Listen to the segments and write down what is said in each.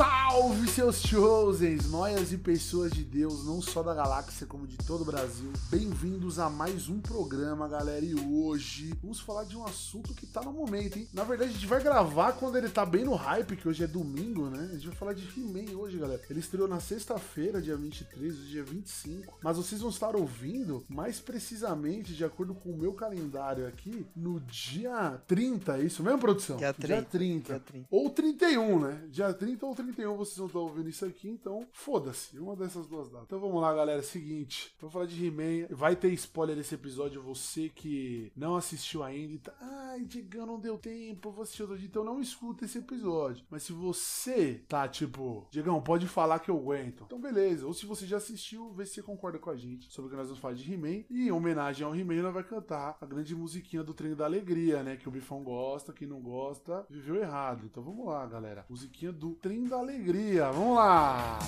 outside. Salve seus chosens, noias e pessoas de Deus, não só da galáxia como de todo o Brasil. Bem-vindos a mais um programa, galera. E hoje vamos falar de um assunto que tá no momento, hein? Na verdade, a gente vai gravar quando ele tá bem no hype, que hoje é domingo, né? A gente vai falar de He-Man hoje, galera. Ele estreou na sexta-feira, dia 23, hoje dia 25. Mas vocês vão estar ouvindo mais precisamente, de acordo com o meu calendário aqui, no dia 30, é isso mesmo, produção? Dia 30. Dia 30. Dia 30. Ou 31, né? Dia 30 ou 31 vocês vão estar ouvindo isso aqui, então foda-se, uma dessas duas datas. Então vamos lá, galera, seguinte, vou falar de He-Man, vai ter spoiler desse episódio, você que não assistiu ainda e tá, ai, Digão, não deu tempo, vou assistir outro dia, então não escuta esse episódio. Mas se você tá, tipo, Digão, pode falar que eu aguento, então beleza, ou se você já assistiu, vê se você concorda com a gente sobre o que nós vamos falar de He-Man, e em homenagem ao He-Man, nós vai cantar a grande musiquinha do Trem da Alegria, né, que o Bifão gosta, quem não gosta, viveu errado. Então vamos lá, galera, musiquinha do Trem da Alegria, vamos lá!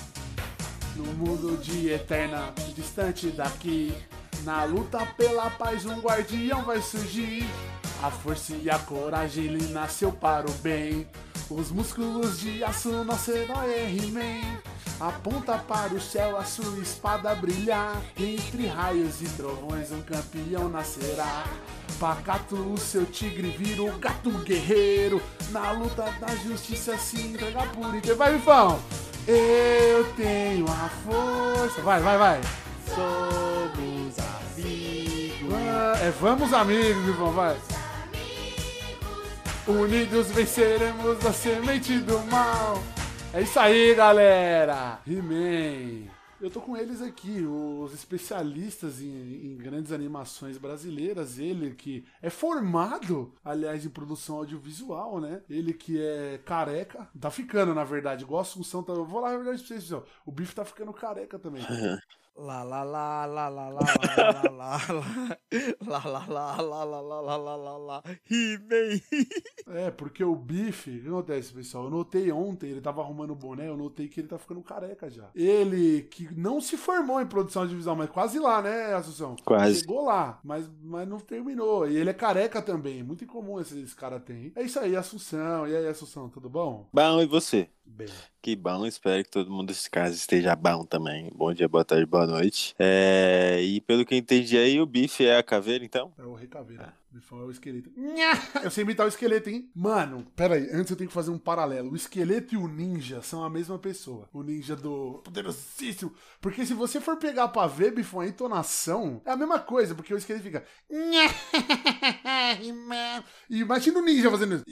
No mundo de eterna, distante daqui, na luta pela paz, um guardião vai surgir. A força e a coragem, ele nasceu para o bem. Os músculos de aço, nosso herói é He-Man. Aponta para o céu a sua espada brilhar. Entre raios e trovões, um campeão nascerá. Pacato, o seu tigre vira o gato guerreiro. Na luta da justiça se entrega por inteiro. Vai, Bifão! Eu tenho a força. Vai, vai, vai. Somos amigos. Ah, É vamos amigos, Bifão, vai. Unidos venceremos a semente do mal. É isso aí, galera. He-Man. Eu tô com eles aqui, os especialistas em, em grandes animações brasileiras. Ele que é formado, aliás, em produção audiovisual, né? Ele que é careca. Tá ficando, na verdade. Igual a Assunção. Tá... Eu vou lá, na verdade, pra vocês, pessoal. O Bife tá ficando careca também. Lá, lá, lá, lá, lá, lá, lá, lá, lá, lá, lá, lá, lá, lá, lá, lá, lá, lá, lá, lá, He-Man. É, porque o Bife, o que acontece, pessoal? Eu notei ontem, ele tava arrumando o boné, eu notei que ele tá ficando careca já. Ele, que não se formou em produção audiovisual, mas quase lá, né, Assunção? Quase. Chegou lá, mas, mas não terminou. E ele é careca também, muito incomum esse, esse cara tem. É isso aí, Assunção. E aí, Assunção, tudo bom? Bom, e você? Bem. Que bom, espero que todo mundo desse caso esteja bom também. Bom dia, boa tarde, boa noite. É, e pelo que eu entendi aí, o bife é a caveira, então? É o Rei Caveira. O Bifão é o esqueleto. Nha! Eu sei imitar o esqueleto, hein? Mano, pera aí. Antes eu tenho que fazer um paralelo. O esqueleto e o ninja são a mesma pessoa. O ninja do poderosíssimo. Porque se você for pegar pra ver, Bifão, a entonação é a mesma coisa. Porque o esqueleto fica... E imagina o ninja fazendo isso.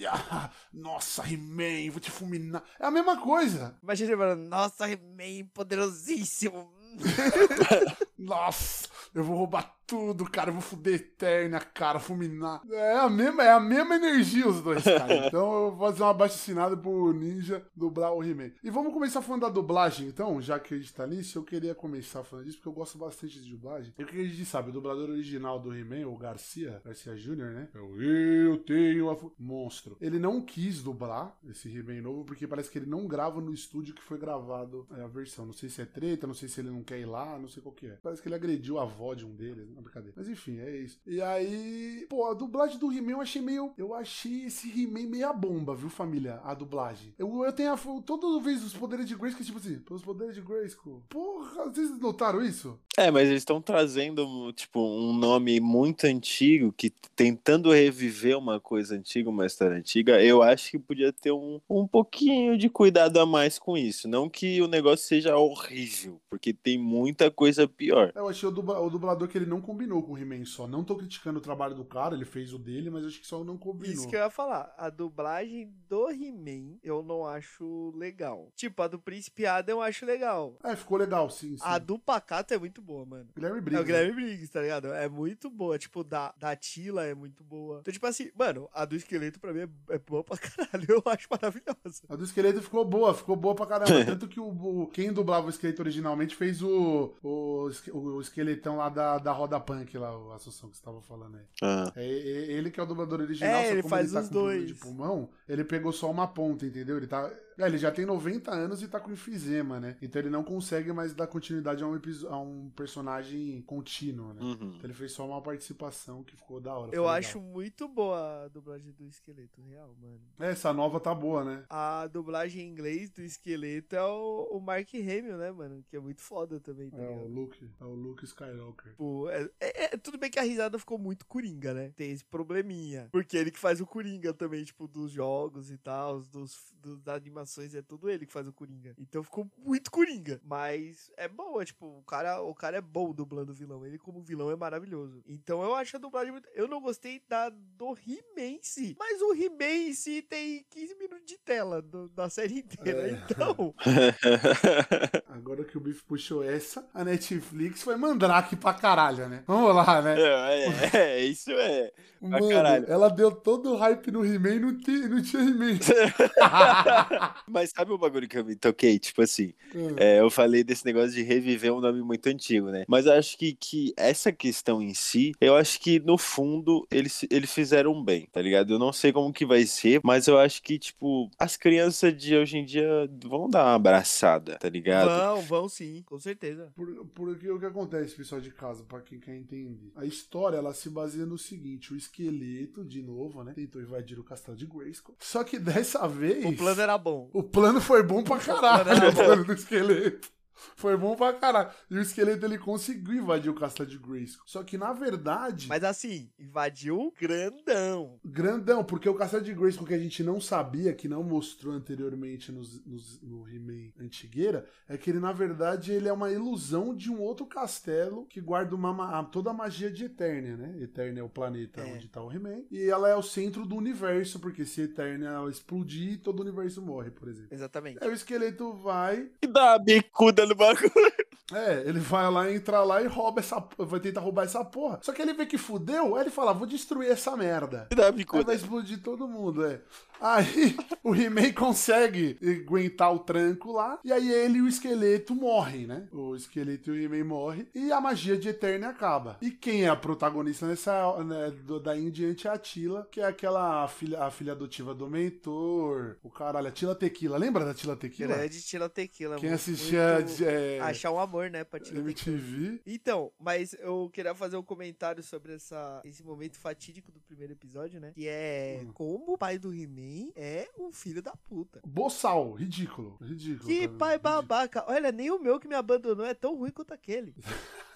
Nossa, He-Man, vou te fulminar. É a mesma coisa. Imagina ele falando, nossa, He-Man poderosíssimo. Nossa, eu vou roubar tudo, cara. Eu vou fuder Eterna, cara, fulminar. É a mesma, é a mesma energia os dois, cara. Então eu vou fazer uma baixa assinada pro Ninja dublar o He-Man. E vamos começar falando da dublagem, então, já que a gente tá nisso, eu queria começar falando disso, porque eu gosto bastante de dublagem. E o que a gente sabe, o dublador original do He-Man, o Garcia, Garcia Jr., né? É o Eu Tenho a... Monstro. Ele não quis dublar esse He-Man novo, porque parece que ele não grava no estúdio que foi gravado é, a versão. Não sei se é treta, não sei se ele não quer ir lá, não sei qual que é. Parece que ele agrediu a avó de um deles, brincadeira. Mas enfim, é isso. E aí, pô, a dublagem do He-Man eu achei meio. Eu achei esse He-Man meia bomba, viu, família? A dublagem. Eu, eu tenho a. Toda vez os poderes de Grayskull, tipo assim, pelos poderes de Grayskull. Porra, vocês notaram isso? É, mas eles estão trazendo, tipo, um nome muito antigo, que tentando reviver uma coisa antiga, uma história antiga, eu acho que podia ter um, um pouquinho de cuidado a mais com isso. Não que o negócio seja horrível, porque tem muita coisa pior. Eu achei o, dubla- o dublador que ele não combinou com o He-Man só. Não tô criticando o trabalho do cara, ele fez o dele, mas acho que só não combinou. Isso que eu ia falar. A dublagem do He-Man eu não acho legal. Tipo, a do Príncipe Adam eu acho legal. É, ficou legal, sim, sim. A do Pacato é muito boa, mano. Guilherme É Briggs. o Guilherme Briggs, tá ligado? É muito boa. Tipo, da, da Tila é muito boa. Então, tipo assim, mano, a do esqueleto pra mim é, é boa pra caralho. Eu acho maravilhosa. A do esqueleto ficou boa, ficou boa pra caramba. Tanto que o, o- quem dublava o esqueleto originalmente fez o, o, o esqueletão lá da, da roda punk, lá, a Assunção que você tava falando aí. Ah, É, é- ele que é o dublador original, É, só ele como faz ele tá os dois. de pulmão, ele pegou só uma ponta, entendeu? Ele tá. É, ele já tem 90 anos e tá com enfisema, né? Então ele não consegue mais dar continuidade a um, a um personagem contínuo, né? Uhum. Então ele fez só uma participação que ficou da hora. Eu acho muito boa a dublagem do esqueleto, real, mano. É, essa nova tá boa, né? A dublagem em inglês do esqueleto é o, o Mark Hamill, né, mano? Que é muito foda também, tá É o ligado? Luke, é o Luke Skywalker. Tipo, é- é- é- tudo bem que a risada ficou muito coringa, né? Tem esse probleminha. Porque ele que faz o coringa também, tipo, dos jogos e tal, dos, dos- das animações, é tudo ele que faz o coringa. Então ficou muito coringa. Mas é boa, tipo, o cara, o cara é bom dublando o vilão. Ele, como vilão, é maravilhoso. Então eu acho a dublagem muito. Eu não gostei da do He-Man em si. Mas o He-Man em si tem 15 minutos de tela do- da série inteira. É. Então. Agora que o Biff puxou essa, a Netflix foi mandrake pra caralho, né? Vamos lá, né? É, é, é, isso é. Mano, caralho. ela deu todo o hype no He-Man e não, não tinha He-Man. Mas sabe o bagulho que eu me toquei? Tipo assim, Hum. é, eu falei desse negócio de reviver um nome muito antigo, né? Mas eu acho que, que essa questão em si, eu acho que no fundo eles, eles fizeram bem, tá ligado? Eu não sei como que vai ser, mas eu acho que, tipo, as crianças de hoje em dia vão dar uma abraçada, tá ligado? Vão, vão sim, com certeza. Por- Porque o que acontece, pessoal de casa, pra quem quer entender? A história, ela se baseia no seguinte, o esqueleto, de novo, né, tentou invadir o castelo de Grayskull. Só que dessa vez... O plano era bom. O plano foi bom pra caralho, o plano do esqueleto. Foi bom pra caralho. E o esqueleto, ele conseguiu invadir o castelo de Grayskull. Só que, na verdade... Mas assim, invadiu grandão. Grandão, porque o Castelo de Grayskull que a gente não sabia, que não mostrou anteriormente nos, nos- no He-Man Antigueira, é que ele, na verdade, ele é uma ilusão de um outro castelo que guarda uma, ma- toda a magia de Eternia, né? Eternia é o planeta É. onde tá o He-Man. E ela é o centro do universo, porque se Eternia ela explodir, todo o universo morre, por exemplo. Exatamente. Aí o esqueleto vai E dá uma bicuda no bagulho. É, ele vai lá, entra lá e rouba essa. Vai tentar roubar essa porra. Só que ele vê que fudeu, aí ele fala: vou destruir essa merda. E Aí vai explodir todo mundo, é. Aí o He-Man consegue aguentar o tranco lá, e aí ele e o esqueleto morrem, né? O esqueleto e o He-Man morrem, e a magia de Eternia acaba. E quem é a protagonista nessa, né, daí em diante é a Tila, que é aquela filha, a filha adotiva do mentor, o caralho, a Tila Tequila. Lembra da Tila Tequila? Grande Tila Tequila. Quem assistia muito- é, Achar um amor, né, Tequila. MTV. Então, mas eu queria fazer um comentário sobre essa, esse momento fatídico do primeiro episódio, né? Que é Hum. como o pai do He-Man é um filho da puta. Boçal, ridículo. Ridículo. Que pai ridículo. babaca. Olha, nem o meu que me abandonou é tão ruim quanto aquele.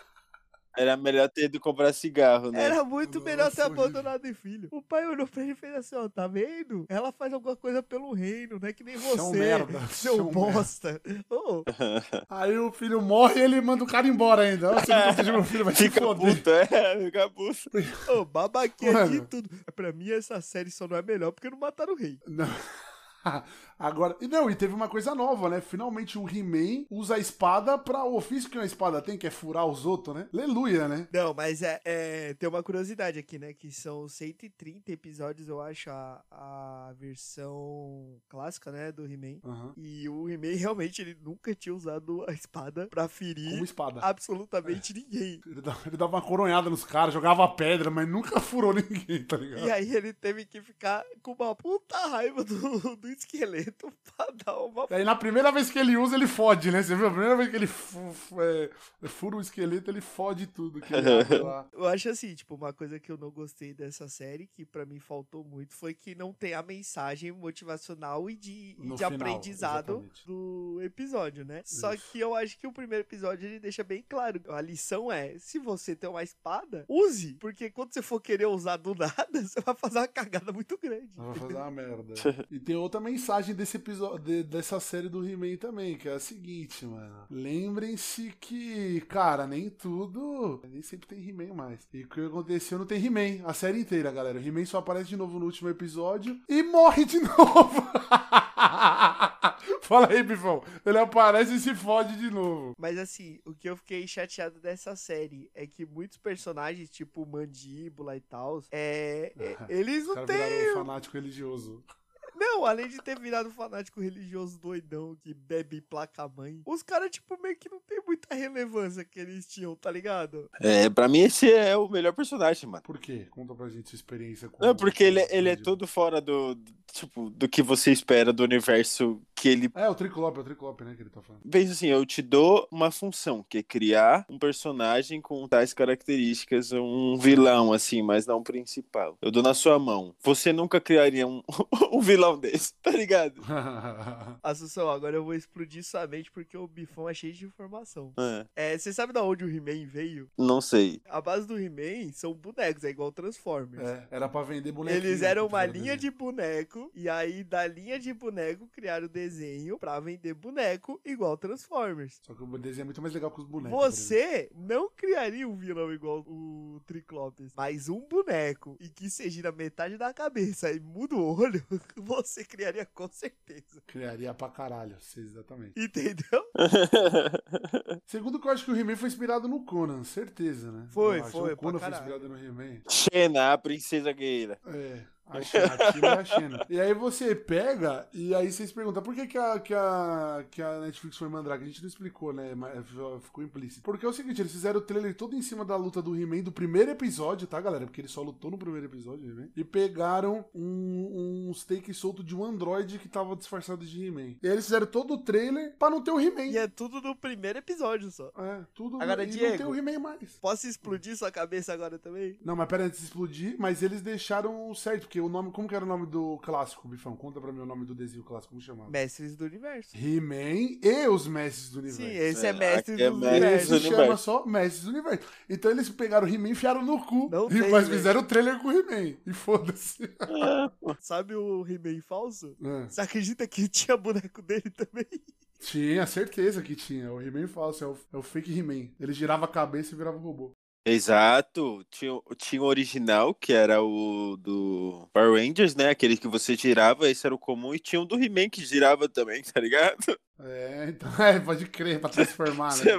Era melhor ter ido comprar cigarro, né? Era muito melhor ter abandonado em filho. O pai olhou pra ele e fez assim, ó, tá vendo? Ela faz alguma coisa pelo reino, não é que nem você, merda, seu seu bosta. Ô, Aí o filho morre e ele manda o cara embora ainda. Você não protegeu meu filho, vai se Fica foder. puto, é, fica puto. ô, babaquinha de tudo. Pra mim, essa série só não é melhor porque não mataram o rei. Não. Agora, e não, e teve uma coisa nova, né? Finalmente o He-Man usa a espada pra o ofício que uma espada tem, que é furar os outros, né? Aleluia, né? Não, mas é, é- tem uma curiosidade aqui, né? Que são 130 episódios, eu acho, a, a versão clássica, né? Do He-Man. Aham. E o He-Man realmente ele nunca tinha usado a espada pra ferir Como espada. absolutamente ninguém. Ele dava, ele dava uma coronhada nos caras, jogava pedra, mas nunca furou ninguém, tá ligado? E aí ele teve que ficar com uma puta raiva do, do esqueleto pra dar uma. Aí na primeira vez que ele usa, ele fode, né? Você viu? A primeira vez que ele é, fura o esqueleto, ele fode tudo. Que ele abre lá. Eu acho assim, tipo, uma coisa que eu não gostei dessa série, que pra mim faltou muito, foi que não tem a mensagem motivacional e de, e de final, aprendizado exatamente. do episódio, né? Só Isso. que eu acho que o primeiro episódio ele deixa bem claro. A lição é: se você tem uma espada, use. Porque quando você for querer usar do nada, você vai fazer uma cagada muito grande. Vai fazer uma merda. E tem outra mensagem desse episódio, de- dessa série do He-Man também, que é a seguinte, mano. Lembrem-se que, cara, nem tudo. Nem sempre tem He-Man mais. E o que aconteceu não tem He-Man a série inteira, galera. O He-Man só aparece de novo no último episódio e morre de novo. Fala aí, Bifão. Ele aparece e se fode de novo. Mas assim, o que eu fiquei chateado dessa série é que muitos personagens, tipo Mandíbula e tal, é, é- eles não têm. um fanático religioso. Não, além de ter virado fanático religioso doidão que bebe placa mãe, os caras, tipo, meio que não tem muita relevância que eles tinham, tá ligado? É, pra mim esse é o melhor personagem, mano. Por quê? Conta pra gente sua experiência com Não, porque ele, com- ele é todo fora do, do- tipo, do que você espera do universo que ele É, o Triclope, é o Triclope, né, que ele tá falando. pensa assim, eu te dou uma função, que é criar um personagem com tais características, um vilão, assim, mas não o principal. Eu dou na sua mão. Você nunca criaria um, um vilão desse, tá ligado? Assunção, agora eu vou explodir sua mente porque o bifão é cheio de informação. É, É, você sabe da onde o He-Man veio? não sei. A base do He-Man são bonecos, é igual Transformers. é, era pra vender bonequinho. Eles eram uma linha desenho. de boneco, e aí da linha de boneco criaram o desenho pra vender boneco igual Transformers. Só que o desenho é muito mais legal que os bonecos. Você não criaria um vilão igual o Triclopes, mas um boneco e que seja na metade da cabeça e muda o olho, você criaria com certeza. Criaria pra caralho, exatamente. Entendeu? Segundo que eu acho que o He-Man foi inspirado no Conan, certeza, né? Foi, Eu foi, O Conan pra foi caralho. inspirado no He-Man. Xena, a princesa guerreira. É. A Xena, a Tina e a Xena. E aí você pega, e aí vocês perguntam por que, que, a, que, a, que a Netflix foi Mandrake? A gente não explicou, né? Mas ficou implícito. Porque é o seguinte, eles fizeram o trailer todo em cima da luta do He-Man do primeiro episódio, tá, galera? Porque ele só lutou no primeiro episódio, He-Man. E pegaram um, um steak solto de um androide que tava disfarçado de He-Man. E aí eles fizeram todo o trailer pra não ter o He-Man. E é tudo no primeiro episódio só. É, tudo. Agora, e não Diego. tem o He-Man mais. Posso explodir sua cabeça agora também? Não, mas pera antes de explodir, mas eles deixaram certo, porque o nome, como que era o nome do clássico, Bifão? Conta pra mim o nome do desenho clássico, como chamava? Mestres do Universo. He-Man e os Mestres do Universo. Sim, esse é, É, Mestres é do Universo. do Esse chama só Mestres do Universo. Então eles pegaram o He-Man e enfiaram no cu. Não e, tem, mas fizeram o trailer com o He-Man. E foda-se. Sabe o He-Man falso? É. Você acredita que tinha boneco dele também? Tinha certeza que tinha. O He-Man falso, é o, é o fake He-Man. Ele girava a cabeça e virava um robô. Exato. Tinha, o- tinha o original, que era o do Power Rangers, né? Aquele que você girava, esse era o comum. E tinha o do He-Man que girava também, tá ligado? É, então, é, pode crer, pra transformar, né?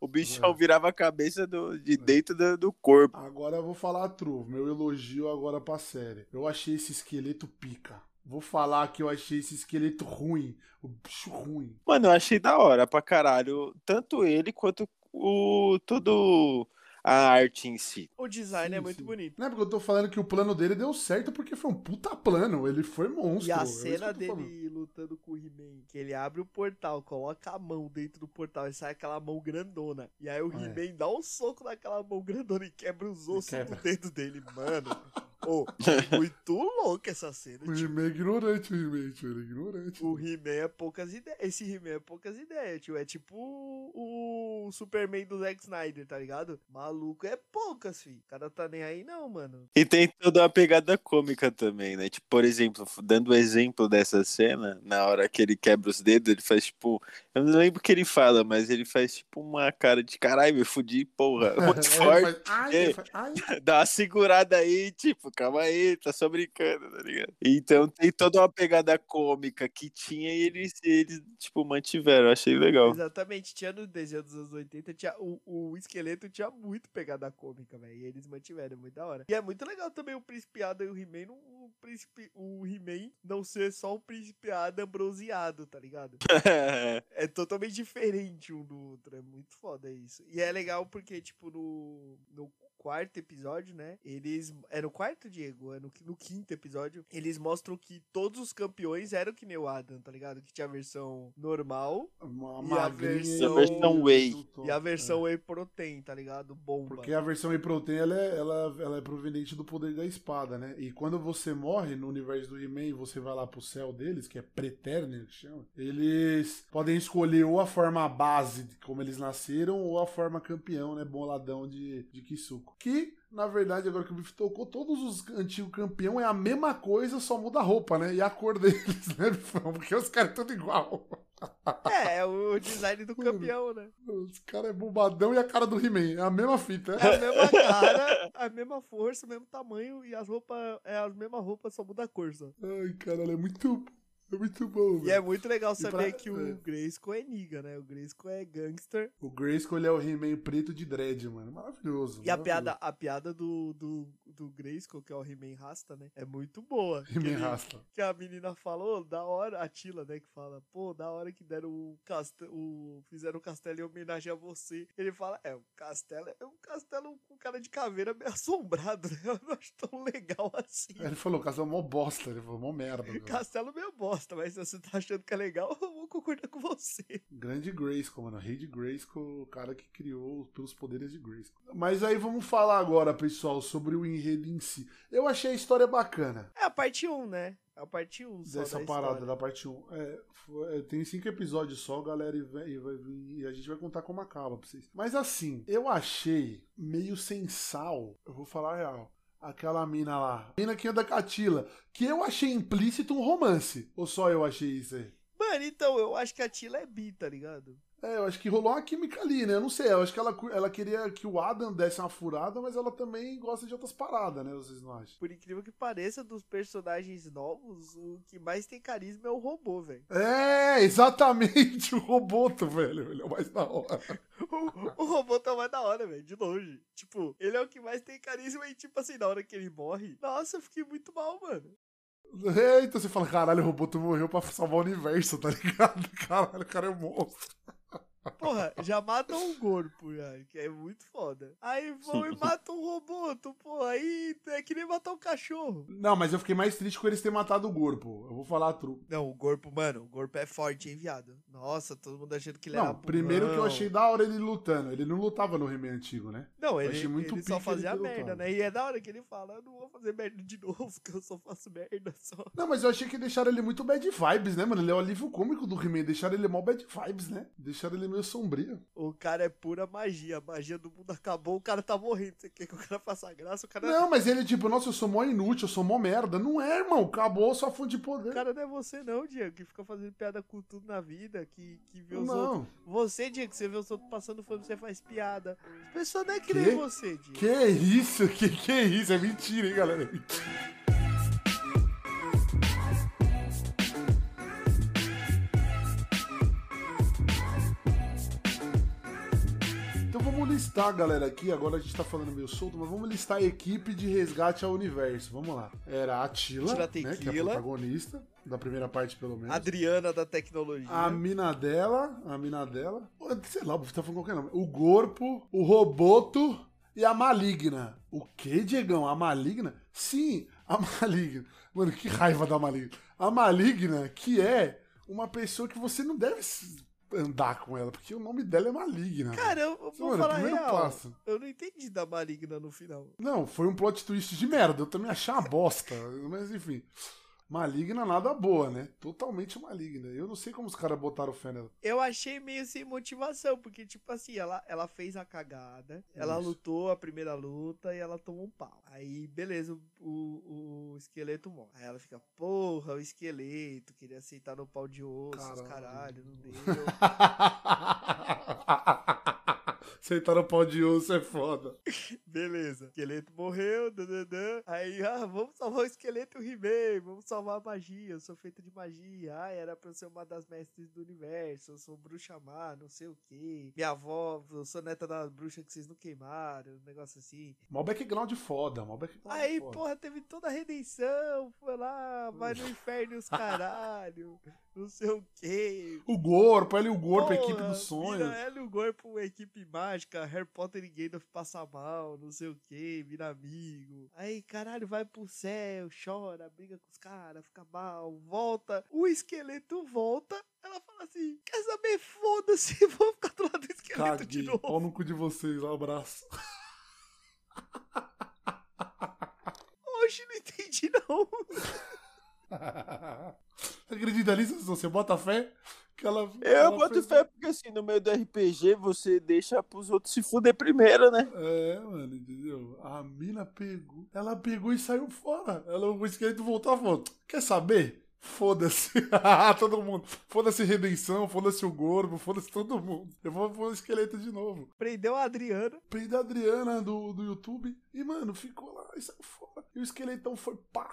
O, bichão É. virava a cabeça do, de dentro do, do corpo. Agora eu vou falar a true, meu elogio agora pra série. Eu achei esse esqueleto pica. Vou falar que eu achei esse esqueleto ruim. O bicho ruim. Mano, eu achei da hora pra caralho. Tanto ele quanto o todo a arte em si. O design Sim, é muito sim. bonito. Não é porque eu tô falando que o plano dele deu certo porque foi um puta plano. Ele foi monstro. E é a que cena eu tô falando. dele lutando com o He-Man, que ele abre o portal, coloca a mão dentro do portal e sai aquela mão grandona. E aí o É. He-Man dá um soco naquela mão grandona e quebra os ossos quebra. do dedo dele. Mano, é muito louco essa cena. O tipo, He-Man é ignorante, o He-Man, tio, ele é ignorante. o He-Man é poucas ideias. Esse He-Man é poucas ideias, tio. É tipo o, Superman do Zack Snyder, tá ligado? Maluco é poucas, fi. O cara tá nem aí, não, mano. E tem toda uma pegada cômica também, né? Tipo, por exemplo, dando o exemplo dessa cena, na hora que ele quebra os dedos, ele faz tipo. Eu não lembro o que ele fala, mas ele faz tipo uma cara de caralho, me fudi, porra. Muito Ele forte. faz, ai, faz, ai. Dá uma segurada aí, tipo, calma aí, tá só brincando, tá ligado? Então tem toda uma pegada cômica que tinha e eles, eles tipo, mantiveram. Achei legal. Exatamente, tinha no desenho dos anos 80, tinha, o, o esqueleto tinha muito pegada cômica, velho. E eles mantiveram, é muito da hora. E é muito legal também o Príncipe Adam e o He-Man, o príncipe, o He-Man não ser só o Príncipe Adam bronzeado, tá ligado? É totalmente diferente um do outro, é muito foda isso. E é legal porque, tipo, no, no quarto episódio, né, eles... É no quarto, Diego? É no, no quinto episódio, eles mostram que todos os campeões eram que nem o Adam, tá ligado? Que tinha a versão normal, Uma E a versão- A versão Whey. e a versão Whey Protein, tá ligado? Bomba. Porque a versão Whey Protein ela é, ela, ela é proveniente do poder da espada, né? E quando você morre no universo do He-Man e você vai lá pro céu deles, que é Preternia que chama, eles podem escolher ou a forma base, de como eles nasceram, ou a forma campeão, né? Boladão de, de Kisuko. Que, na verdade, agora que o Biff tocou, todos os antigos campeão é a mesma coisa, só muda a roupa, né? E a cor deles, né, Bifão? Porque os caras tudo igual. É, é o design do campeão, né? Os caras é bombadão e a cara do He-Man. É a mesma fita. É a mesma cara, a mesma força, o mesmo tamanho e as roupas, é as mesmas roupas, só muda a cor só. Ai, caralho, é muito, é muito bom, E é muito legal saber pra- que é. o Grayskull é niga, né? O Grayskull é gangster. O Grayskull é o He-Man preto de dread, mano. Maravilhoso. E a maravilhoso. piada, a piada do, do, do Grayskull, que é o He-Man Rasta, né? É muito boa. He-Man Rasta. Que a menina falou, da hora, a Tila, né, que fala, pô, da hora que deram o castelo, o, fizeram o castelo em homenagem a você. Ele fala, é, o castelo é um castelo com cara de caveira meio assombrado, né? Eu não acho tão legal assim. Ele falou, casal é mó bosta. Ele falou, mó merda. cara. Castelo meio bosta, mas se você tá achando que é legal, eu vou concordar com você. Grande Grayskull, mano. Rei de Grayskull, o cara que criou pelos poderes de Grayskull. Mas aí vamos falar agora, pessoal, sobre o enredo em si. Eu achei a história bacana. É a parte 1, né? É a parte 1 só dessa da parada história. da parte 1. É, foi- é, tem cinco episódios só, galera, e, vai- e vai e a gente vai contar como acaba pra vocês. Mas assim, eu achei meio sem sal, eu vou falar a real. Aquela mina lá, a mina que anda com a Tila, que eu achei implícito um romance. Ou só eu achei isso aí? Mano, então, eu acho que a Tila é bi, tá ligado? É, eu acho que rolou uma química ali, né? Eu não sei, eu acho que ela, ela queria que o Adam desse uma furada, mas ela também gosta de outras paradas, né? Vocês não acham? Por incrível que pareça, dos personagens novos, o que mais tem carisma é o robô, velho. É, exatamente, o Roboto, velho. Ele é o mais da hora. O, o robô tá mais da hora, velho, de longe. Tipo, ele é o que mais tem carisma e, tipo assim, na hora que ele morre, nossa, eu fiquei muito mal, mano. É, então você fala, caralho, o Roboto morreu pra salvar o universo, tá ligado? Caralho, o cara é um monstro. Porra, já matam um corpo, já, que é muito foda. Aí vão e matam um robô, tu, pô, aí é que nem matar um cachorro. Não, mas eu fiquei mais triste com eles terem matado o Gorpo. Eu vou falar a tru. Não, o corpo, mano, o corpo é forte, hein, viado. Nossa, todo mundo achando que ele Não, era primeiro que eu achei da hora ele lutando. Ele não lutava no He-Man antigo, né? Não, ele, achei muito ele só ele fazia ter merda, né? E é da hora que ele fala, eu não vou fazer merda de novo, que eu só faço merda só. Não, mas eu achei que deixaram ele muito bad vibes, né, mano? Ele é o alívio cômico do He-Man. Deixaram ele mó bad vibes, né? Deixaram ele meio sombrio. O cara é pura magia, a magia do mundo acabou, o cara tá morrendo. Você quer que o cara faça graça? O cara, Não, mas ele, tipo, nossa, eu sou mó inútil, eu sou mó merda. Não é, irmão. Acabou sua fonte de o poder. cara não é você não, Diego, que fica fazendo piada com tudo na vida, que, que vê os outros. Não. Você, Diego, que você vê os outros passando fome, você faz piada. As pessoas não é que Quê? nem você, Diego. Que isso? Que que é isso? É mentira, hein, galera? Listar, galera, aqui. Agora a gente tá falando meio solto, mas vamos listar a equipe de resgate ao universo. Vamos lá. Era a Tila, né, que é a protagonista, da primeira parte pelo menos. Adriana da tecnologia. A mina dela, a mina dela, sei lá, tá falando qualquer nome. O Corpo, o Roboto e a Maligna. O que, Diegão? A Maligna? Sim, a Maligna. Mano, que raiva da Maligna. A Maligna, que é uma pessoa que você não deve andar com ela, porque o nome dela é Maligna. Cara, eu, eu vou Mano, falar real. passo. Eu não entendi da maligna no final. Não, foi um plot twist de merda. Eu também achei uma bosta. Mas enfim. Maligna nada boa, né? Totalmente maligna. Eu não sei como os caras botaram fé nela. Eu achei meio sem motivação, porque, tipo assim, ela, ela fez a cagada, ela Isso. lutou a primeira luta e ela tomou um pau. Aí, beleza, o, o, o esqueleto morre. Aí ela fica, porra, o esqueleto, queria aceitar no pau de osso, Caralho. caralho, não deu. Aceitar o pau de osso é foda. beleza, esqueleto morreu, dadadã. Aí, ah, vamos salvar o esqueleto e o He-Man, vamos salvar a magia, eu sou feita de magia. Ah, era pra eu ser uma das mestres do universo, eu sou bruxa má, não sei o que. Minha avó, eu sou neta da bruxa que vocês não queimaram, um negócio assim. Mó background foda, mó background Aí, foda. porra, teve toda a redenção, foi lá, vai no inferno e os caralho, não sei o que. O Gorpo, ela e o Gorpo, a equipe dos sonhos. Vira ela e o Gorpo, equipe mágica, Harry Potter e Gandalf passa mal, não sei o que, vira amigo. Aí, caralho, vai pro céu, chora, briga com os caras, fica mal, volta. O esqueleto volta, ela fala assim, quer saber, foda-se, vou ficar do lado do esqueleto de Caguei. novo. Pau no cu de vocês, um abraço. Oxe, não entendi não. Acredita nisso? Você bota fé? Que ela, Eu ela boto fez- fé porque assim, no meio do RPG você deixa pros outros se fuder primeiro, né? É, mano, entendeu? A mina pegou. Ela pegou e saiu fora. Ela, o esqueleto voltou e falou: Quer saber? Foda-se. todo mundo. Foda-se redenção, foda-se o Gorbo, foda-se todo mundo. Eu vou pôr o esqueleto de novo. Prendeu a Adriana. Peguei da Adriana do, do YouTube e, mano, ficou lá e saiu fora. E o esqueletão foi pá.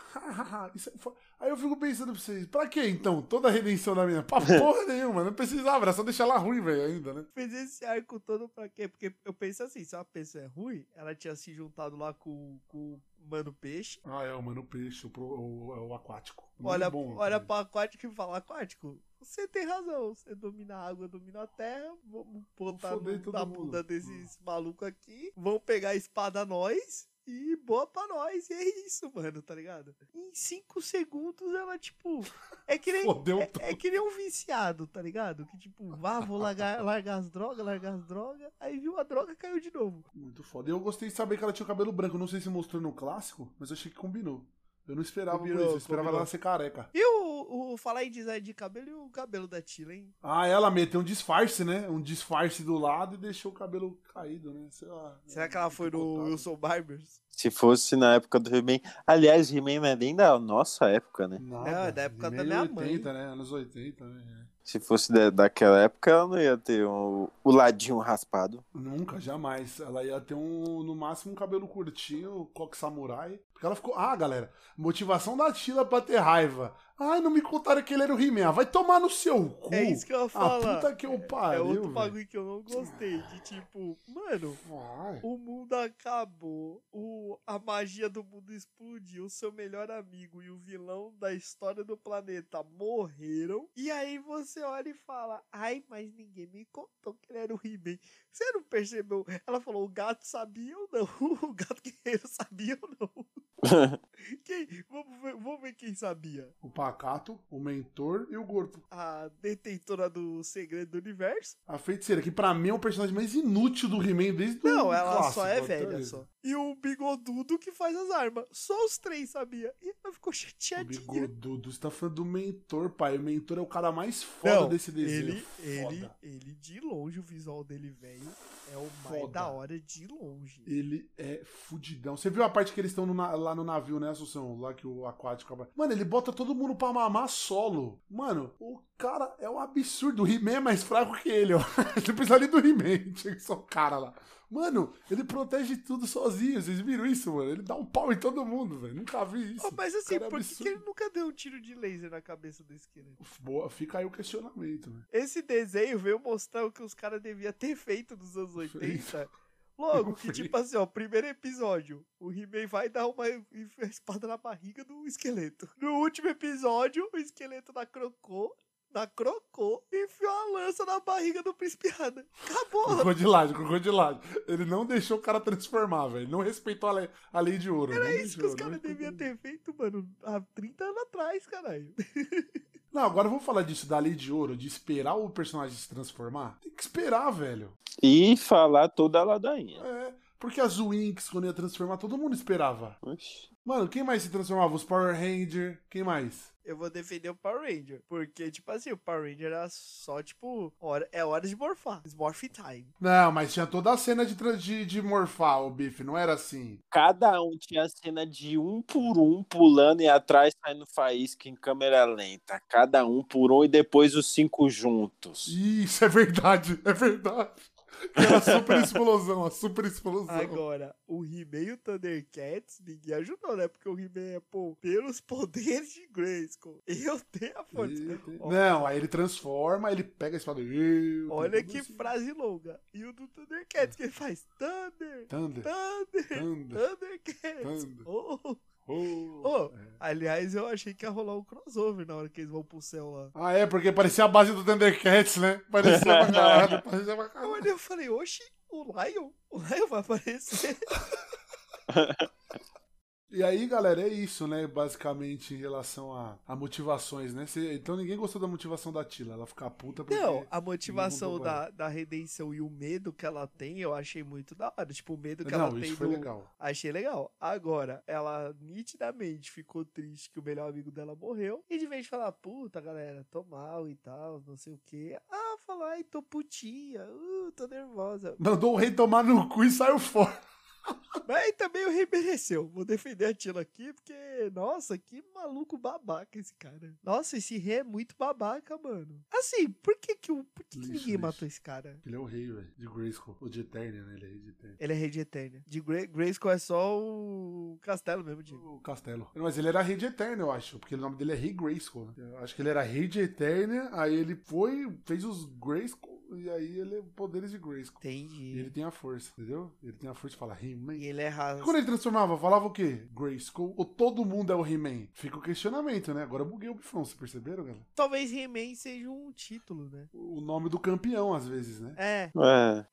Isso aí, foi... aí eu fico pensando pra vocês, pra que então? Toda a redenção da minha? Pra porra nenhuma, não precisava, era só deixar ela ruim, velho, ainda, né? Fez esse arco todo pra quê? Porque eu penso assim, se uma pessoa é ruim, ela tinha se juntado lá com, com o Mano Peixe. Ah, é o Mano Peixe, o, pro, o, o aquático. Muito Olha, bom, olha pro aquático e fala, aquático, você tem razão, você domina a água, domina a terra, vamos botar no, na mundo. bunda desses malucos aqui, vão pegar a espada nós e boa pra nós, e é isso, mano, tá ligado? Em cinco segundos ela, tipo, é que nem, é, é que nem um viciado, tá ligado? Que tipo, vá, vou largar, largar as drogas, largar as drogas, aí viu a droga caiu de novo. Muito foda. E eu gostei de saber que ela tinha o cabelo branco. Não sei se mostrou no clássico, mas achei que combinou. Eu não esperava Combinou, isso. Eu esperava combinou. ela ser careca. E o, o falar em design de cabelo e o cabelo da Tila, hein? Ah, ela meteu um disfarce, né? Um disfarce do lado e deixou o cabelo caído, né? Sei lá. Será que ela foi no. Wilson Barbers? Se fosse na época do He-Man. Aliás, He-Man não é nem da nossa época, né? Nada. Não, é da época da minha mãe. 80, né? Anos 80, né? Se fosse da, daquela época, ela não ia ter o, o ladinho raspado. Nunca, jamais. Ela ia ter um, no máximo, um cabelo curtinho, coque samurai. Porque ela ficou. Ah, galera, motivação da Tila pra ter raiva. Ai, não me contaram que ele era o He-Man. Ah, Vai tomar no seu cu. É isso que eu ia Ah, falar. puta que eu É pariu. outro velho. bagulho que eu não gostei. De tipo, mano, Vai. o mundo acabou. O, a magia do mundo explodiu. O seu melhor amigo e o vilão da história do planeta morreram. E aí você olha e fala: Ai, mas ninguém me contou que ele era o He-Man. Você não percebeu? Ela falou: o gato sabia ou não? O gato guerreiro sabia ou não? Quem? Vamos ver, vamos ver quem sabia. O Pacato, o Mentor e o Gordo. A detentora do segredo do universo. A feiticeira, que pra mim é o personagem mais inútil do He-Man desde o Não, ela clássico, só é velha ele. só. E o bigodudo que faz as armas. Só os três sabia. E ela ficou O chateadinha. bigodudo, você tá falando do Mentor, pai. O Mentor é o cara mais foda Não, desse desenho. ele, ele, Foda. ele de longe, o visual dele, velho, é o mais Foda. da hora de longe. Ele é fudidão. Você viu a parte que eles estão lá no navio, né, Assunção? Lá que o aquático. Mano, ele bota todo mundo pra mamar solo. Mano, o cara é um absurdo. O He-Man é mais fraco que ele, ó. Não precisa nem do He-Man. Que ser o cara lá. Mano, ele protege tudo sozinho. Vocês viram isso, mano? Ele dá um pau em todo mundo, velho. Nunca vi isso. Oh, mas assim, é por que, que ele nunca deu um tiro de laser na cabeça do esqueleto? Boa, fica aí o questionamento, né? Esse desenho veio mostrar o que os caras deviam ter feito nos anos 80. Logo, que tipo assim, ó, primeiro episódio, o He-Man vai dar uma espada na barriga do esqueleto. No último episódio, o esqueleto na crocô, na crocô, enfiou a lança na barriga do príncipe Adam. Acabou! Crocodilagem, crocodilagem. Ele não deixou o cara transformar, velho. Não respeitou a lei, a lei de ouro. Era não isso que deixou, os caras deviam ter feito, mano, há 30 anos atrás, caralho. Não, agora vamos falar disso, da lei de ouro, de esperar o personagem se transformar. Tem que esperar, velho. E falar toda a ladainha. É, porque as Winx, quando ia transformar, todo mundo esperava. Oxi. Mano, quem mais se transformava? Os Power Ranger, quem mais? Eu vou defender o Power Ranger. Porque, tipo assim, o Power Ranger era só, tipo, hora, é hora de morfar. It's morph time. Não, mas tinha toda a cena de, de, de morfar o bife, não era assim. Cada um tinha a cena de um por um pulando e atrás saindo faísca em câmera lenta. Cada um por um e depois os cinco juntos. Isso, é verdade, é verdade. Aquela super explosão, a super explosão. Agora, o He-Man e o Thundercats, ninguém ajudou, né? Porque o He-Man é, pô, pelos poderes de Grayskull. Eu tenho a força. Não, aí ele transforma, ele pega a espada. Olha que assim. frase longa. E o do Thundercats, que ele faz Thunder, Thunder, Thunder, Thunder, Thundercats. Thunder. Oh, oh. oh. Aliás, eu achei que ia rolar um crossover na hora que eles vão pro céu lá. Ah, é, porque parecia a base do Thundercats, né? Parecia pra caralho, parecia pra Eu caralho. olhei e falei, oxi, o Lion? O Lion vai aparecer. E aí, galera, é isso, né? Basicamente, em relação a, a motivações, né? Cê- então ninguém gostou da motivação da Tila. Ela fica puta porque... Não, a motivação da, da redenção e o medo que ela tem, eu achei muito da hora. Tipo, o medo que Não, ela tem isso foi do- legal. Achei legal. Agora, ela nitidamente ficou triste que o melhor amigo dela morreu. E de vez de falar, puta, galera, tô mal e tal, não sei o quê. Ah, falar, ai, tô putinha, uh, tô nervosa. Mandou o rei tomar no cu e saiu fora. Mas também o Rei mereceu. Vou defender a Tila aqui, porque, nossa, que maluco babaca esse cara. Nossa, esse Rei é muito babaca, mano. Assim, por que que, o, por que, que Lixo, ninguém lixo. matou esse cara? Ele é o rei, velho. De Grayskull. Ou de Eternia, né? Ele é rei de Eternia. Ele é Rei de Eternia. De Gra Grayskull é só o castelo mesmo, Diego. O castelo. Mas ele era rei de Eternia, eu acho. Porque o nome dele é Rei Grayskull, né? Eu acho que ele era rei de Eternia, aí ele foi, fez os Grayskull, e aí ele é poderes de Grayskull. E Entendi. ele tem a força, entendeu? Ele tem a força de falar He-Man. E ele é raça. Quando ele transformava, falava o quê? Grayskull? Ou todo mundo é o He-Man? Fica o questionamento, né? Agora eu buguei o bifão, vocês perceberam, galera? Talvez He-Man seja um título, né? O nome do campeão, às vezes, né? É,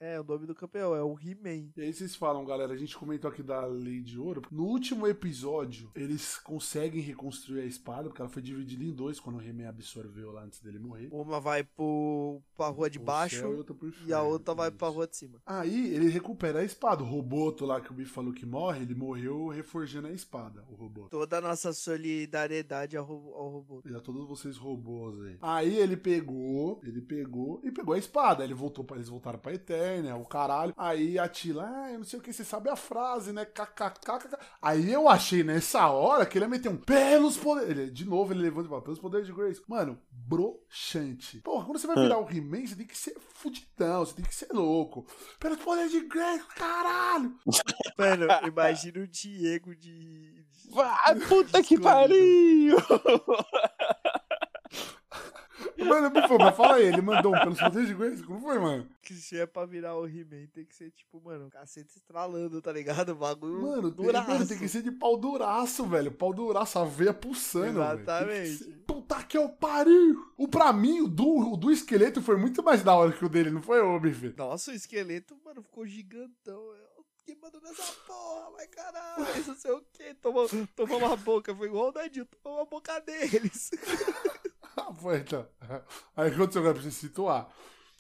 É. é o nome do campeão, é o He-Man. E aí vocês falam, galera, a gente comentou aqui da Lei de Ouro. No último episódio, eles conseguem reconstruir a espada, porque ela foi dividida em dois quando o He-Man absorveu lá antes dele morrer. Uma vai pro, pra rua de baixo céu e outra pro e a outra vai pra rua de cima. Aí ele recupera a espada. O Roboto lá que o Biff falou que morre, ele morreu reforjando a espada, o Roboto. Toda a nossa solidariedade ao, ao robô. E a todos vocês robôs aí. Aí ele pegou, ele pegou e pegou a espada. Ele voltou para eles voltaram pra Eternia, o caralho. Aí a Tila, ah, eu não sei o que, você sabe a frase, né? KKKK. Aí eu achei nessa hora que ele ia meter um pelos poderes. Ele, de novo ele levanta e fala, pelos poderes de Grace. Mano, broxante. Porra, quando você vai virar o He-Man, você tem que ser fudidão, você tem que ser louco. Pelos poderes de Grace, caralho. Mano, imagina o Diego de. Vai, puta que pariu! Mano, foi, mas fala aí, ele mandou um pelos poderes de Grace? Como foi, mano? Que se é pra virar o He-Man, tem que ser tipo, mano, cacete estralando, tá ligado? O bagulho. Mano, tem, duraço. mano, tem que ser de pau duraço, velho. Pau duraço, a veia pulsando, velho. Tem Exatamente. ser- Puta que eu pariu! O pra mim, o do, o do esqueleto foi muito mais da hora que o dele, não foi, ô, Bife? Nossa, o esqueleto, mano, ficou gigantão. Eu queimando nessa porra, vai caralho, não sei o que. Tomou, tomou uma boca, foi igual o Dadinho, tomou uma boca deles. Ah, foi, então. Aí o aconteceu pra você situar?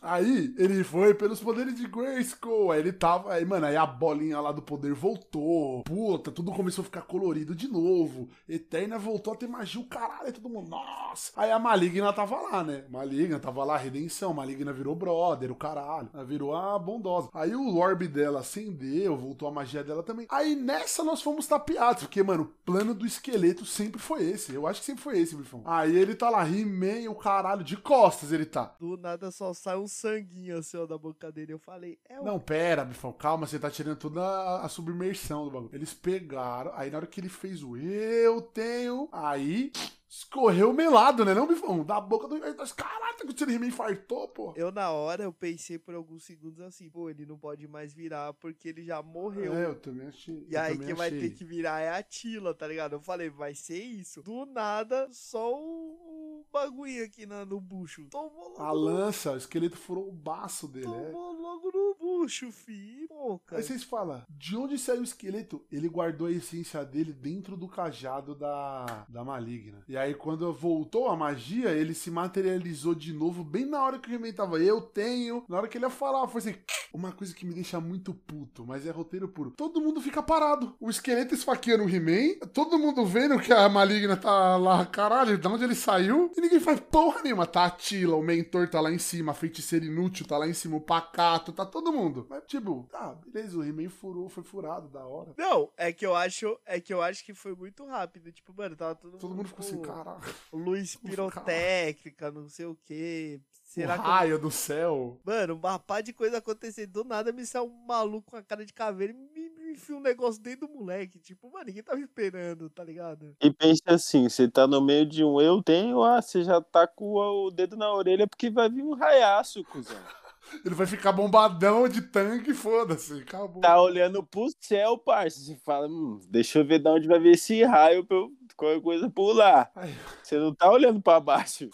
Aí ele foi pelos poderes de Grayskull. Aí ele tava. Aí, mano, aí a bolinha lá do poder voltou. Puta, tudo começou a ficar colorido de novo. Eterna voltou a ter magia, o caralho. Todo mundo, nossa. Aí a Maligna tava lá, né? Maligna tava lá, redenção. Maligna virou brother, o caralho. Ela virou a bondosa. Aí o orbe dela acendeu, voltou a magia dela também. Aí nessa nós fomos tapeados. Porque, mano, o plano do esqueleto sempre foi esse. Eu acho que sempre foi esse, Bifão. Aí ele tá lá, He-Man, o caralho, de costas ele tá. Do nada só sai um sanguinho assim, ó, da boca dele. Eu falei, é o. Não, pera, Bifão, calma, você tá tirando toda a, a submersão do bagulho. Eles pegaram, aí na hora que ele fez o eu tenho, aí escorreu melado, né, não, Bifão? Da boca do. Caralho, tá acontecendo, He-Man infartou, pô. Eu, na hora, eu pensei por alguns segundos assim, pô, ele não pode mais virar porque ele já morreu. É, eu também achei. E eu aí quem vai ter que virar é a Tila, tá ligado? Eu falei, vai ser isso. Do nada, só o, o bagulho aqui na, no bucho. Tomou logo, A lança, o esqueleto furou o baço dele, é. tomou logo no bucho, fi. Pô, cara. Aí vocês falam, de onde saiu o esqueleto? Ele guardou a essência dele dentro do cajado da, da maligna. E aí, quando voltou a magia, ele se materializou de novo, bem na hora que o He-Man tava. Eu tenho. Na hora que ele ia falar, foi assim. Uma coisa que me deixa muito puto, mas é roteiro puro. Todo mundo fica parado. O esqueleto esfaqueando o He-Man, todo mundo vendo que a maligna tá lá, caralho, de onde ele saiu, e ninguém faz porra nenhuma. Tá a Tila, o mentor tá lá em cima, a feiticeira inútil tá lá em cima, o pacato, tá todo mundo. Mas, tipo, tá, beleza, o He-Man furou, foi furado, da hora. Não, é que eu acho, é que eu acho que foi muito rápido. Tipo, mano, tava todo, Todo mundo ficou assim, caralho. Luz pirotécnica, não sei o quê. Será o que. raio do céu. Mano, uma pá de coisa acontecendo. Do nada me sai um maluco com a cara de caveira e me, me enfia um negócio dentro do moleque. Tipo, mano, ninguém tava esperando, tá ligado? E pense assim, você tá no meio de um eu tenho, ah, você já tá com o dedo na orelha porque vai vir um raiaço, cuzão. Ele vai ficar bombadão de tanque, foda-se, acabou. Tá olhando pro céu, parça. Você fala, hum, deixa eu ver de onde vai vir esse raio pra eu qualquer coisa pular. Ai. Você não tá olhando pra baixo.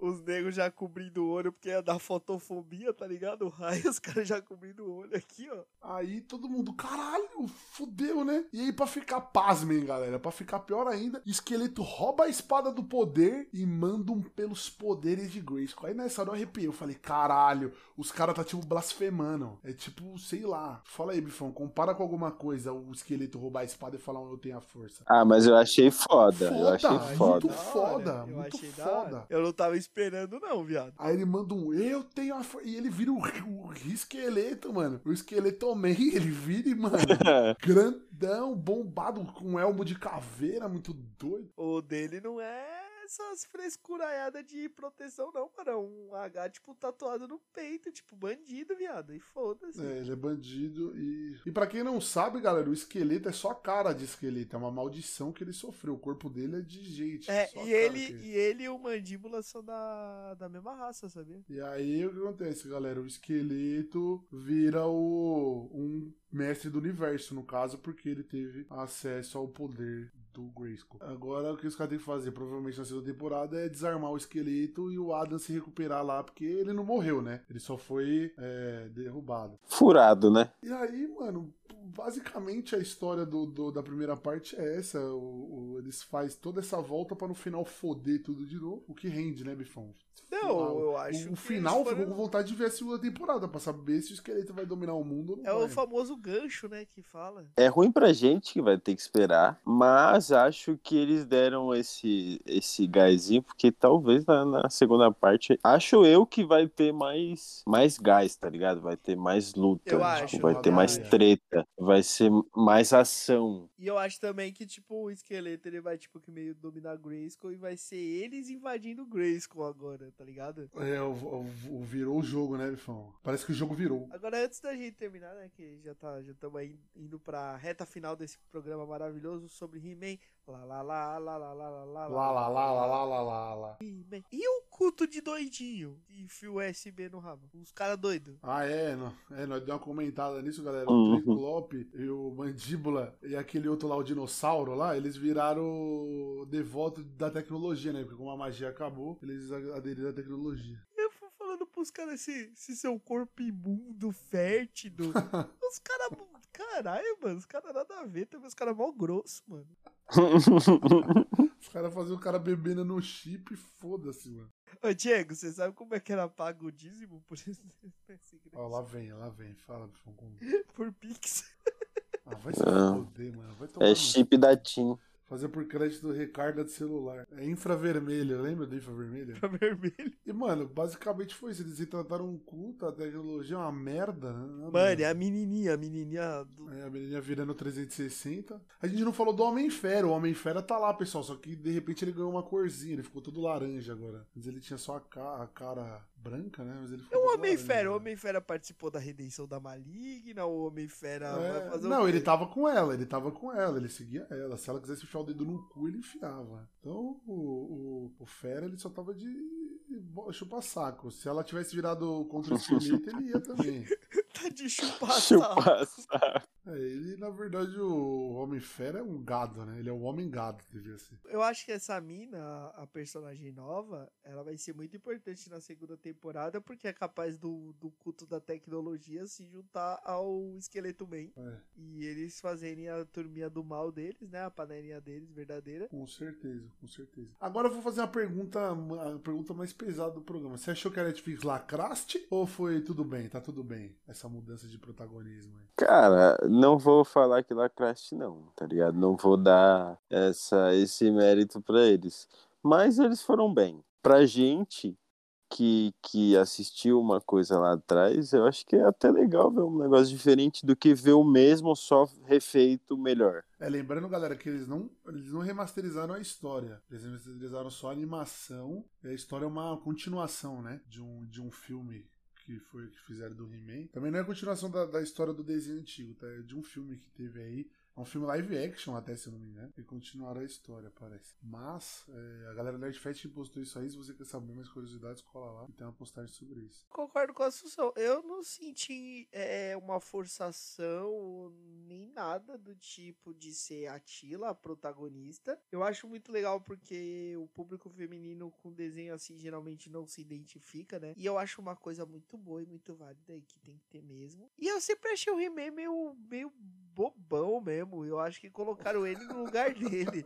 Os negros já cobrindo o olho porque ia dar fotofobia, tá ligado? O raio, os caras já cobrindo o olho aqui, ó. Aí todo mundo, caralho, fudeu, né? E aí, pra ficar pasmem, galera, pra ficar pior ainda, esqueleto rouba a espada do poder e manda um pelos poderes de Grayskull. Aí nessa hora eu arrepiei, eu falei, caralho, os caras tá tipo blasfemando. É tipo, sei lá. Fala aí, Bifão, compara com alguma coisa o esqueleto roubar a espada e falar, eu tenho a força. Ah, mas eu achei foda. eu achei Foda, foda. muito foda, eu muito achei da foda. hora. Eu não tava esperando, não, viado. Aí ele manda um eu tenho a. E ele vira o, o esqueleto, mano. O esqueleto Man, ele vira e, mano, grandão, bombado, com um elmo de caveira, muito doido. O dele não é essas frescuraiadas de proteção, não, mano. É um H, tipo, tatuado no peito, tipo, bandido, viado. E foda-se. É, ele é bandido e. E pra quem não sabe, galera, o esqueleto é só cara de esqueleto. É uma maldição que ele sofreu. O corpo dele é de gente. É, e ele, que- e ele e o mandíbula são da, da mesma raça, sabia? E aí o que acontece, galera? O esqueleto vira o um mestre do universo, no caso, porque ele teve acesso ao poder do Grayskull. Agora o que os caras têm que fazer, provavelmente na segunda temporada, é desarmar o esqueleto e o Adam se recuperar lá, porque ele não morreu, né? Ele só foi é, derrubado. Furado, né? E aí, mano, basicamente a história do, do- da primeira parte é essa. O, o- eles fazem toda essa volta pra no final foder tudo de novo. O que rende, né, Bifão? Não, eu acho O, o que final foram- ficou com vontade de ver a segunda temporada pra saber se o esqueleto vai dominar o mundo ou não É o vai. famoso gancho, né, que fala. É ruim pra gente que vai ter que esperar, mas acho que eles deram esse, esse gásinho, porque talvez na, na segunda parte, acho eu que vai ter mais, mais gás, tá ligado? Vai ter mais luta, Eu tipo, acho, vai ter mais treta, vai ser mais ação. E eu acho também que, tipo, o esqueleto ele vai, tipo, que meio dominar Grayskull e vai ser eles invadindo Grayskull agora, tá ligado? É, o, o- o- virou o jogo, né, Bifão? Parece que o jogo virou. Agora, antes da gente terminar, né, que já tá, já estamos aí indo pra reta final desse programa maravilhoso sobre He-Man. Lá, lá, lá, lá, lá, lá, lá, lá, Lá, lá, lá, lá, lá, lá, lá, lá. He-Man. E o culto de doidinho que enfia o USB no rabo? Os caras doidos. Ah, é, não, é, nós deu uma comentada nisso, galera. Uhum. O Triclope e o Mandíbula e aquele outro lá, o dinossauro lá, eles viraram devoto da tecnologia, né? Porque como a magia acabou, eles aderiram à tecnologia. Eu fui falando pros caras se, se seu corpo imundo, fétido. os caras. Caralho, mano, os caras nada a ver, também os caras mó grosso, mano. Os caras faziam o cara bebendo no chip e foda-se, mano. Ô, Diego, você sabe como é que era pago o dízimo por esse segredo? Ó, lá vem, lá vem. Fala. Por Pix. Ah, vai se foder, mano. Vai tomar É chip da TIM. Fazer por crédito recarga de celular. É infravermelho, lembra do infravermelho? Pra vermelho. E, mano, basicamente foi isso. Eles retrataram um culto, a tecnologia é uma merda. Né? Mano, é a menininha, a menininha do... É, a menininha virando 360. A gente não falou do Homem-Fera. O Homem-Fera tá lá, pessoal. Só que de repente ele ganhou uma corzinha. Ele ficou todo laranja agora. Mas ele tinha só a cara branca, né? Mas ele É ficou o Homem-Fera. O. Homem-Fera participou da redenção da Maligna. O Homem-Fera É, vai fazer o não, quê? ele tava com ela, ele tava com ela, ele seguia ela. Se ela quisesse enfiar o dedo no cu, ele enfiava. Então o, o, o Fera ele só tava de chupa-saco. Se ela tivesse virado contra o esqueleto, ele ia também. Tá de chupar Chupa saco. É, ele, na verdade, o Homem-Fera é um gado, né? Ele é o Homem-Gado, devia ser. Eu acho que essa mina, a- personagem nova, ela vai ser muito importante na segunda temporada, porque é capaz do, do culto da tecnologia se juntar ao Esqueleto Man. É, E eles fazerem a turminha do mal deles, né? A panelinha deles, verdadeira. com certeza, com certeza. Agora eu vou fazer uma pergunta, a pergunta mais pesada do programa. Você achou que a Netflix lacraste ou foi tudo bem? Tá tudo bem, essa mudança de protagonismo aí? Cara, não vou falar que lacraste não, tá ligado? Não vou dar essa, esse mérito pra eles. Mas eles foram bem. Pra gente que, que assistiu uma coisa lá atrás, eu acho que é até legal ver um negócio diferente do que ver o mesmo só refeito melhor. É, lembrando, galera, que eles não, eles não remasterizaram a história. Eles remasterizaram só a animação. E a história é uma continuação, né? De um, de um filme que foi que fizeram do He-Man. Também não é a continuação da, da história do desenho antigo, tá? É de um filme que teve aí. É um filme live action, até se eu não me engano. E continuaram a história, parece. Mas, é, a galera da Nerdfest postou isso aí. Se você quer saber mais curiosidades, cola lá. E tem uma postagem sobre isso. Concordo com a Assunção. Eu não senti é, uma forçação nem nada do tipo de ser a Tila a protagonista. Eu acho muito legal porque o público feminino com desenho assim geralmente não se identifica, né? E eu acho uma coisa muito boa e muito válida e que tem que ter mesmo. E eu sempre achei o He-Man meio, meio bobão mesmo. Eu acho que colocaram ele no lugar dele.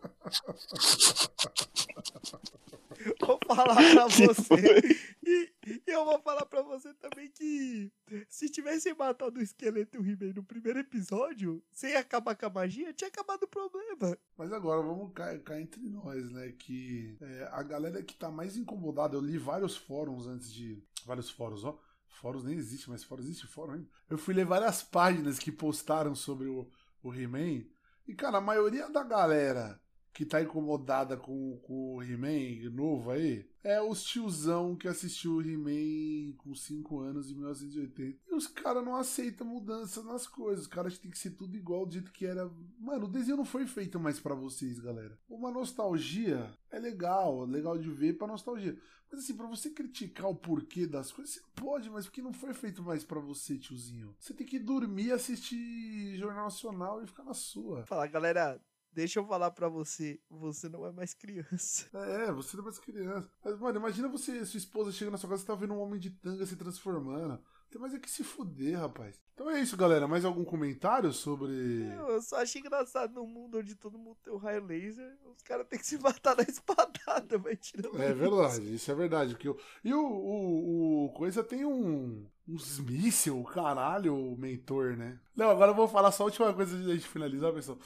Vou falar pra você. E, e eu vou falar pra você também que se tivessem matado o esqueleto e o He-Man no primeiro episódio, sem acabar com a magia, tinha acabado o problema. Mas agora vamos cá, cá entre nós, né? Que é, a galera que tá mais incomodada, eu li vários fóruns antes de. Vários fóruns, ó. Fóruns nem existe, mas fórum existe fórum ainda. Eu fui ler várias páginas que postaram sobre o, o He-Man. E, cara, a maioria da galera que tá incomodada com, com o He-Man novo aí é os tiozão que assistiu o He-Man com 5 anos em 1980. E os caras não aceitam mudança nas coisas. Os caras tem que ser tudo igual do jeito que era. Mano, o desenho não foi feito mais para vocês, galera. Uma nostalgia é legal, é legal de ver pra nostalgia. Mas assim, pra você criticar o porquê das coisas, você pode, mas porque não foi feito mais para você, tiozinho. Você tem que dormir, assistir Jornal Nacional e ficar na sua. Fala, galera, Deixa eu falar pra você, você não é mais criança. É, você não é mais criança. Mas, mano, imagina você, sua esposa chega na sua casa e tá vendo um homem de tanga se transformando. Tem mais é que se fuder, rapaz. Então é isso, galera. Mais algum comentário sobre. Eu só achei engraçado no mundo onde todo mundo tem o raio laser, os caras têm que se matar na espadada, vai tirando. É verdade, isso é verdade. Que eu... E o, o, o Coisa tem um. Uns míssil, caralho, o mentor, né? Não, agora eu vou falar só a última coisa antes de a gente finalizar, pessoal.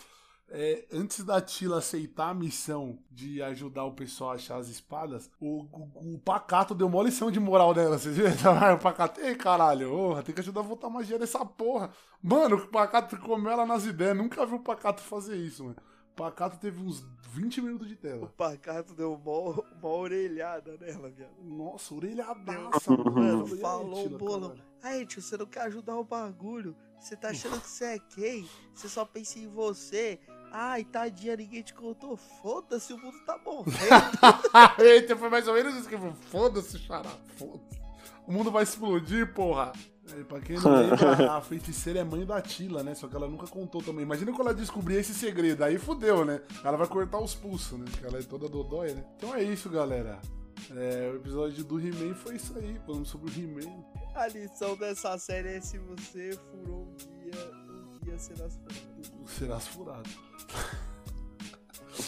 É, antes da Tila aceitar a missão de ajudar o pessoal a achar as espadas, o, o, o Pacato deu uma lição de moral dela. Vocês viram? o Pacato, ei caralho, porra, tem que ajudar a voltar a magia dessa porra. Mano, o Pacato comeu ela nas ideias. Nunca vi o Pacato fazer isso, mano. O Pacato teve uns 20 minutos de tela. O Pacato deu uma, uma orelhada nela, viado. Nossa, orelhadaça, mano. mano falou o bolo. Aí, tio, você não quer ajudar o bagulho? Você tá achando que você é quem? Você só pensa em você. Ai, tadinha, ninguém te contou. Foda-se, o mundo tá morrendo. Eita, foi mais ou menos isso que foi. Foda-se, xará. Foda-se. O mundo vai explodir, porra. É, pra quem não lembra, a feiticeira é mãe da Tila, né? Só que ela nunca contou também. Imagina quando ela descobrir esse segredo. Aí fudeu, né? Ela vai cortar os pulsos, né? Porque ela é toda dodóia, né? Então é isso, galera. É, o episódio do He-Man foi isso aí. Falando sobre o He-Man. A lição dessa série é se você furou um dia, serás furado. Serás furado.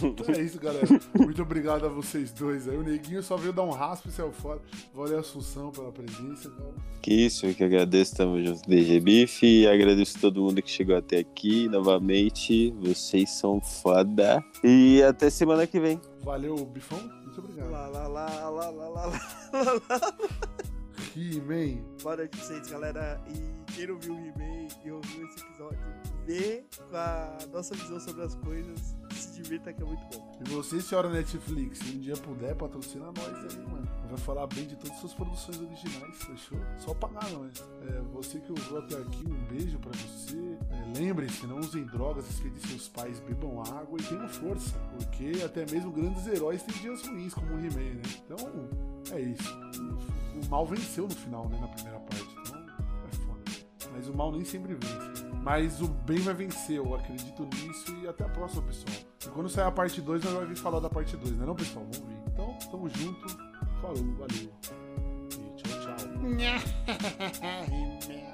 Então é isso, galera. Muito obrigado a vocês dois aí. O Neguinho só veio dar um raspo e saiu fora. Valeu, Assunção, pela presença, cara. Que isso, eu que agradeço. Tamo junto, DG Bife. E agradeço todo mundo que chegou até aqui. Novamente, vocês são foda. E até semana que vem. Valeu, Bifão. Muito obrigado. Lá, lá, lá, lá, lá, lá, lá, lá. He-Man. Boa noite pra vocês, galera. E quem não viu o He-Man e ouviu esse episódio, vê com a nossa visão sobre as coisas, se divirta que é muito bom. E você, senhora Netflix, se um dia puder, patrocina nós aí, mano. Vai falar bem de todas as suas produções originais, fechou? Só pagar nós. É, você que ouviu até aqui, um beijo pra você. É, Lembre-se, não usem drogas, respeitem seus pais, bebam água e tenham força. Porque até mesmo grandes heróis têm dias ruins, como o He-Man, né? Então, é isso. O mal venceu no final, né? Na primeira parte. Então, é foda. Mas o mal nem sempre vence. Mas o bem vai vencer, eu acredito nisso. E até a próxima, pessoal. E quando sair a parte 2, nós vamos vir falar da parte 2, né, não, pessoal? Vamos vir. Então, tamo junto. Falou, valeu. E tchau, tchau.